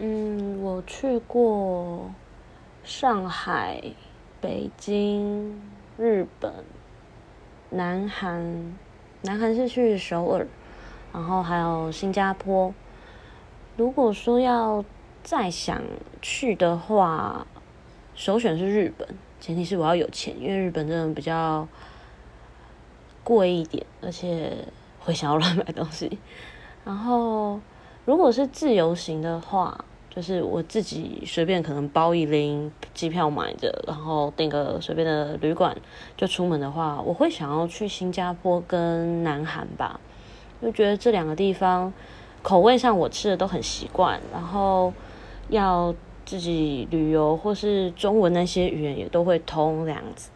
嗯，我去过上海、北京、日本、南韩，南韩是去首尔，然后还有新加坡。如果说要再想去的话，首选是日本，前提是我要有钱，因为日本真的比较贵一点，而且会想要乱买东西。然后，如果是自由行的话，就是我自己随便可能包一拎，机票买着，然后订个随便的旅馆就出门的话，我会想要去新加坡跟南韩吧，就觉得这两个地方口味上我吃的都很习惯，然后要自己旅游或是中文那些语言也都会通这样子。